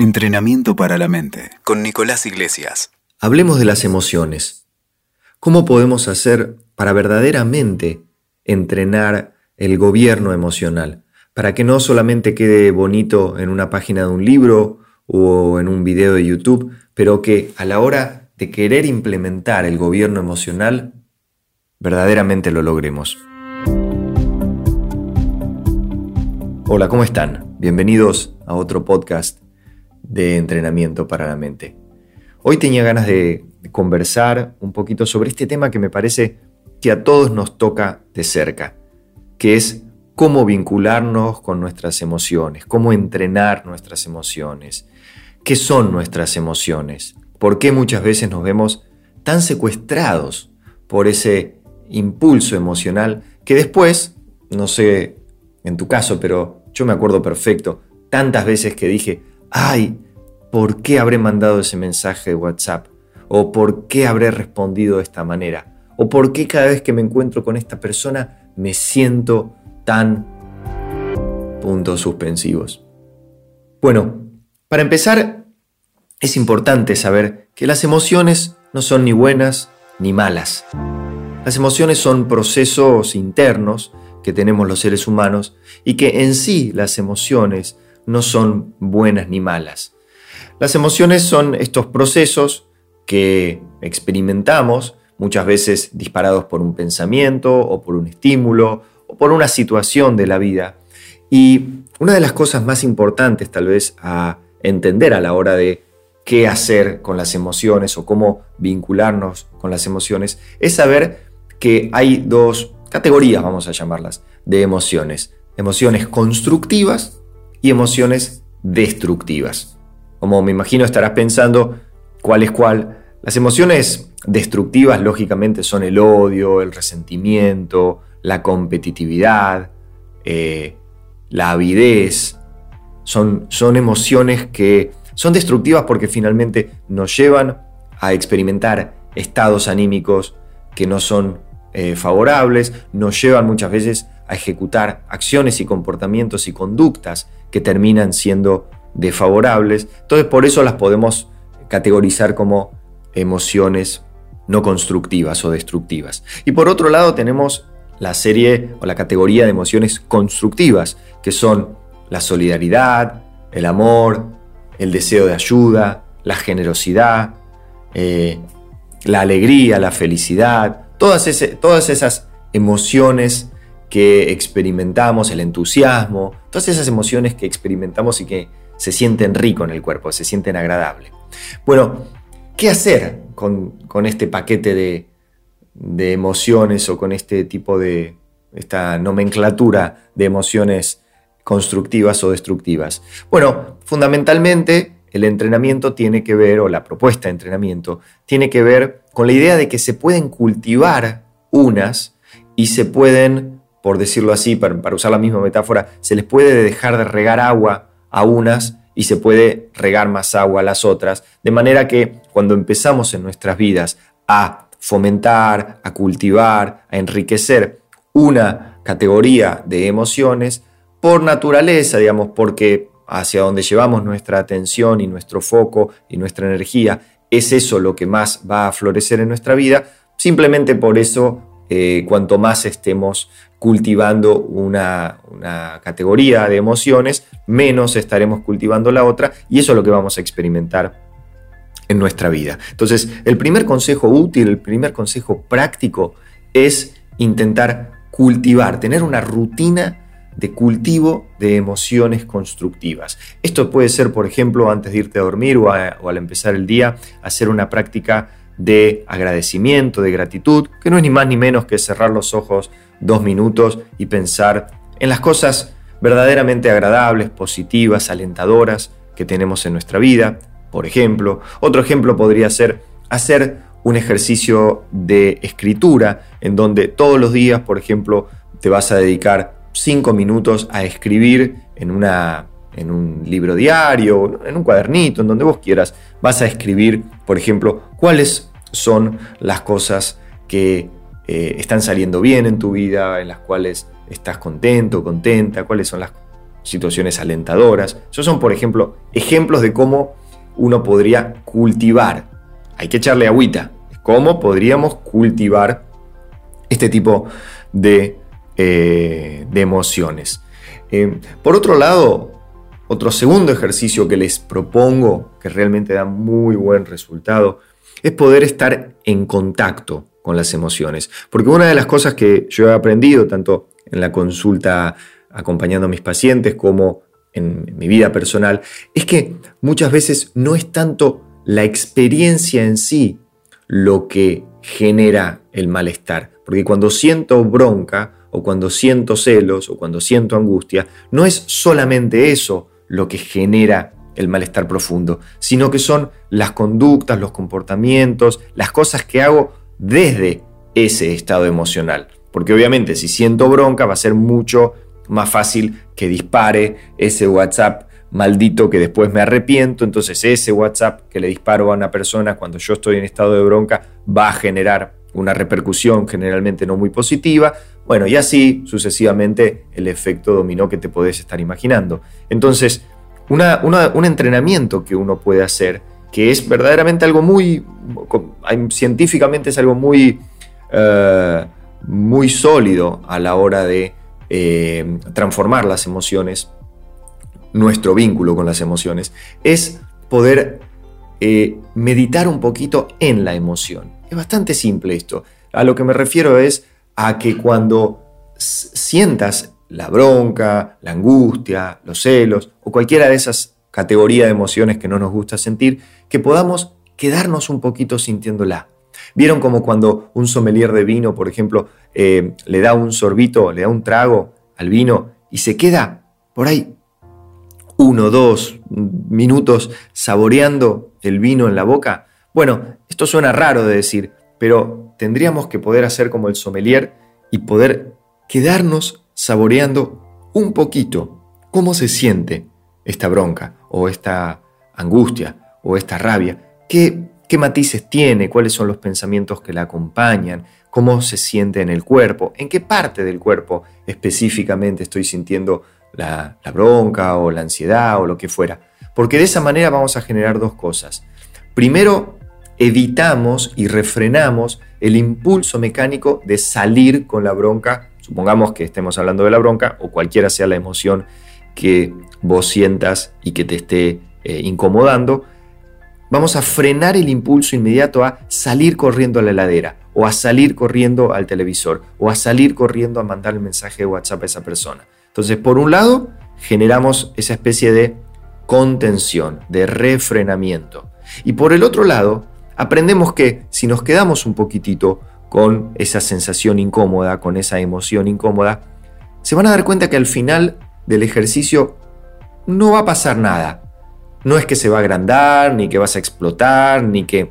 Entrenamiento para la mente con Nicolás Iglesias. Hablemos de las emociones. ¿Cómo podemos hacer para verdaderamente entrenar el gobierno emocional? Para que no solamente quede bonito en una página de un libro o en un video de YouTube, pero que a la hora de querer implementar el gobierno emocional, verdaderamente lo logremos. Hola, ¿cómo están? Bienvenidos a otro podcast de entrenamiento para la mente. Hoy tenía ganas de conversar un poquito sobre este tema que me parece que a todos nos toca de cerca, que es cómo vincularnos con nuestras emociones, cómo entrenar nuestras emociones, qué son nuestras emociones, por qué muchas veces nos vemos tan secuestrados por ese impulso emocional que después, no sé en tu caso, pero yo me acuerdo perfecto, tantas veces que dije, ay, ¿por qué habré mandado ese mensaje de WhatsApp? ¿O por qué habré respondido de esta manera? ¿O por qué cada vez que me encuentro con esta persona me siento tan... puntos suspensivos? Bueno, para empezar, es importante saber que las emociones no son ni buenas ni malas. Las emociones son procesos internos que tenemos los seres humanos y que en sí las emociones no son buenas ni malas. Las emociones son estos procesos que experimentamos, muchas veces disparados por un pensamiento o por un estímulo o por una situación de la vida. Y una de las cosas más importantes tal vez a entender a la hora de qué hacer con las emociones o cómo vincularnos con las emociones es saber que hay dos categorías, vamos a llamarlas, de emociones. Emociones constructivas y emociones destructivas. Como me imagino estarás pensando cuál es cuál. Las emociones destructivas lógicamente son el odio, el resentimiento, la competitividad, eh, la avidez. Son, son emociones que son destructivas porque finalmente nos llevan a experimentar estados anímicos que no son eh, favorables, nos llevan muchas veces a ejecutar acciones y comportamientos y conductas que terminan siendo desfavorables. Entonces por eso las podemos categorizar como emociones no constructivas o destructivas. Y por otro lado tenemos la serie o la categoría de emociones constructivas, que son la solidaridad, el amor, el deseo de ayuda, la generosidad, eh, la alegría, la felicidad, todas, todas esas emociones que experimentamos, el entusiasmo, todas esas emociones que experimentamos y que se sienten rico en el cuerpo, se sienten agradable. Bueno, ¿qué hacer con, este paquete de, de, emociones o con este tipo de, esta nomenclatura de emociones constructivas o destructivas? Bueno, fundamentalmente el entrenamiento tiene que ver, o la propuesta de entrenamiento, tiene que ver con la idea de que se pueden cultivar unas y se pueden por decirlo así, para, usar la misma metáfora, se les puede dejar de regar agua a unas y se puede regar más agua a las otras, de manera que cuando empezamos en nuestras vidas a fomentar, a cultivar, a enriquecer una categoría de emociones, por naturaleza, digamos, porque hacia donde llevamos nuestra atención y nuestro foco y nuestra energía, es eso lo que más va a florecer en nuestra vida, simplemente por eso eh, cuanto más estemos cultivando una, categoría de emociones, menos estaremos cultivando la otra y eso es lo que vamos a experimentar en nuestra vida. Entonces, el primer consejo útil, el primer consejo práctico es intentar cultivar, tener una rutina de cultivo de emociones constructivas. Esto puede ser, por ejemplo, antes de irte a dormir o, o al empezar el día, hacer una práctica de agradecimiento, de gratitud, que no es ni más ni menos que cerrar los ojos dos minutos y pensar en las cosas verdaderamente agradables, positivas, alentadoras que tenemos en nuestra vida. Por ejemplo, otro ejemplo podría ser hacer un ejercicio de escritura en donde todos los días, por ejemplo, te vas a dedicar cinco minutos a escribir en, una, en un libro diario, en un cuadernito, en donde vos quieras. Vas a escribir, por ejemplo, cuáles son las cosas que eh, están saliendo bien en tu vida, en las cuales estás contento, contenta, cuáles son las situaciones alentadoras. Esos son, por ejemplo, ejemplos de cómo uno podría cultivar. Hay que echarle agüita. ¿Cómo podríamos cultivar este tipo de, eh, emociones? Eh, por otro lado, otro segundo ejercicio que les propongo, que realmente da muy buen resultado, es poder estar en contacto con las emociones. Porque una de las cosas que yo he aprendido, tanto en la consulta acompañando a mis pacientes como en mi vida personal, es que muchas veces no es tanto la experiencia en sí lo que genera el malestar. Porque cuando siento bronca, o cuando siento celos, o cuando siento angustia, no es solamente eso lo que genera el malestar profundo, sino que son las conductas, los comportamientos, las cosas que hago desde ese estado emocional. Porque obviamente si siento bronca va a ser mucho más fácil que dispare ese WhatsApp maldito que después me arrepiento, entonces ese WhatsApp que le disparo a una persona cuando yo estoy en estado de bronca va a generar una repercusión generalmente no muy positiva, bueno, y así sucesivamente el efecto dominó que te podés estar imaginando. Entonces, un entrenamiento que uno puede hacer, que es verdaderamente algo muy, científicamente es algo muy, eh, muy sólido a la hora de eh, transformar las emociones, nuestro vínculo con las emociones, es poder eh, meditar un poquito en la emoción. Es bastante simple esto. A lo que me refiero es a que cuando sientas la bronca, la angustia, los celos o cualquiera de esas categorías de emociones que no nos gusta sentir, que podamos quedarnos un poquito sintiéndola. ¿Vieron como cuando un sommelier de vino, por ejemplo, eh, le da un sorbito, le da un trago al vino y se queda por ahí uno, dos minutos saboreando el vino en la boca? Bueno, esto suena raro de decir, pero tendríamos que poder hacer como el sommelier y poder quedarnos saboreando un poquito cómo se siente esta bronca o esta angustia o esta rabia, qué, qué matices tiene, cuáles son los pensamientos que la acompañan, cómo se siente en el cuerpo, en qué parte del cuerpo específicamente estoy sintiendo la, la bronca o la ansiedad o lo que fuera. Porque de esa manera vamos a generar dos cosas. Primero, evitamos y refrenamos el impulso mecánico de salir con la bronca supongamos que estemos hablando de la bronca o cualquiera sea la emoción que vos sientas y que te esté eh, incomodando, vamos a frenar el impulso inmediato a salir corriendo a la heladera o a salir corriendo al televisor o a salir corriendo a mandar el mensaje de WhatsApp a esa persona. Entonces, por un lado, generamos esa especie de contención, de refrenamiento. Y por el otro lado, aprendemos que si nos quedamos un poquitito con esa sensación incómoda, con esa emoción incómoda, se van a dar cuenta que al final del ejercicio no va a pasar nada. No es que se va a agrandar, ni que vas a explotar, ni que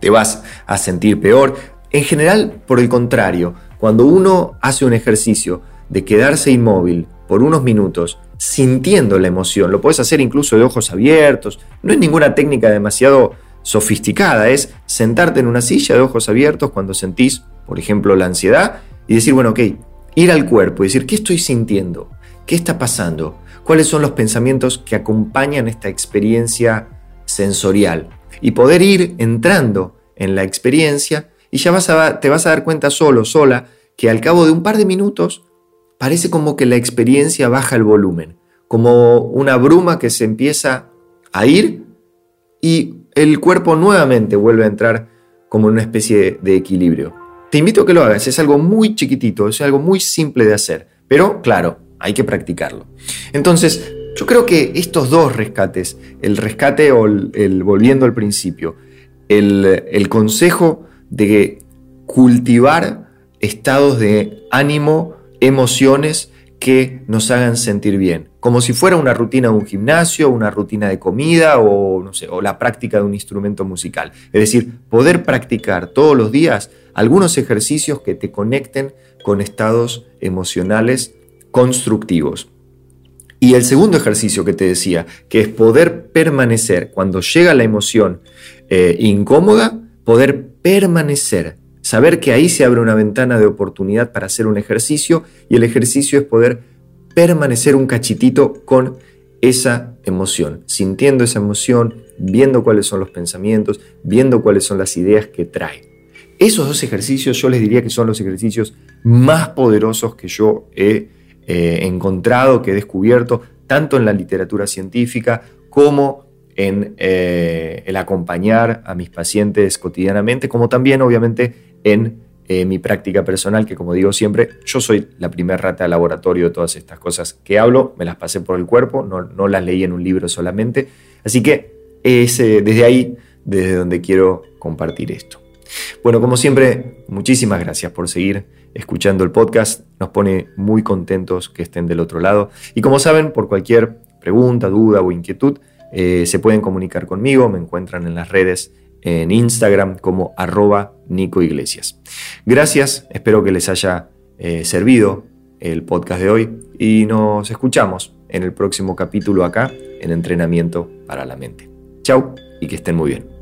te vas a sentir peor. En general, por el contrario, cuando uno hace un ejercicio de quedarse inmóvil por unos minutos, sintiendo la emoción, lo puedes hacer incluso de ojos abiertos, no es ninguna técnica demasiado sofisticada, es sentarte en una silla de ojos abiertos cuando sentís, por ejemplo, la ansiedad y decir, bueno, ok, ir al cuerpo y decir, ¿qué estoy sintiendo? ¿Qué está pasando? ¿Cuáles son los pensamientos que acompañan esta experiencia sensorial? Y poder ir entrando en la experiencia y ya vas a, te vas a dar cuenta solo, sola, que al cabo de un par de minutos parece como que la experiencia baja el volumen, como una bruma que se empieza a ir y el cuerpo nuevamente vuelve a entrar como una especie de equilibrio. Te invito a que lo hagas, es algo muy chiquitito, es algo muy simple de hacer, pero claro, hay que practicarlo. Entonces, yo creo que estos dos rescates, el rescate o el, volviendo al principio, el, el consejo de cultivar estados de ánimo, emociones que nos hagan sentir bien, como si fuera una rutina de un gimnasio, una rutina de comida o, no sé, o la práctica de un instrumento musical. Es decir, poder practicar todos los días algunos ejercicios que te conecten con estados emocionales constructivos. Y el segundo ejercicio que te decía, que es poder permanecer cuando llega la emoción eh, incómoda, poder permanecer saber que ahí se abre una ventana de oportunidad para hacer un ejercicio y el ejercicio es poder permanecer un cachitito con esa emoción, sintiendo esa emoción, viendo cuáles son los pensamientos, viendo cuáles son las ideas que trae. Esos dos ejercicios yo les diría que son los ejercicios más poderosos que yo he eh, encontrado, que he descubierto, tanto en la literatura científica como en eh, el acompañar a mis pacientes cotidianamente, como también obviamente en eh, mi práctica personal, que como digo siempre, yo soy la primera rata de laboratorio de todas estas cosas que hablo, me las pasé por el cuerpo, no, las leí en un libro solamente, así que es desde ahí, desde donde quiero compartir esto. Bueno, como siempre, muchísimas gracias por seguir escuchando el podcast, nos pone muy contentos que estén del otro lado. Y como saben, por cualquier pregunta, duda o inquietud, eh, se pueden comunicar conmigo, me encuentran en las redes en Instagram como arroba Nico Iglesias. Gracias, espero que les haya eh, servido el podcast de hoy y nos escuchamos en el próximo capítulo acá en Entrenamiento para la Mente. Chao y que estén muy bien.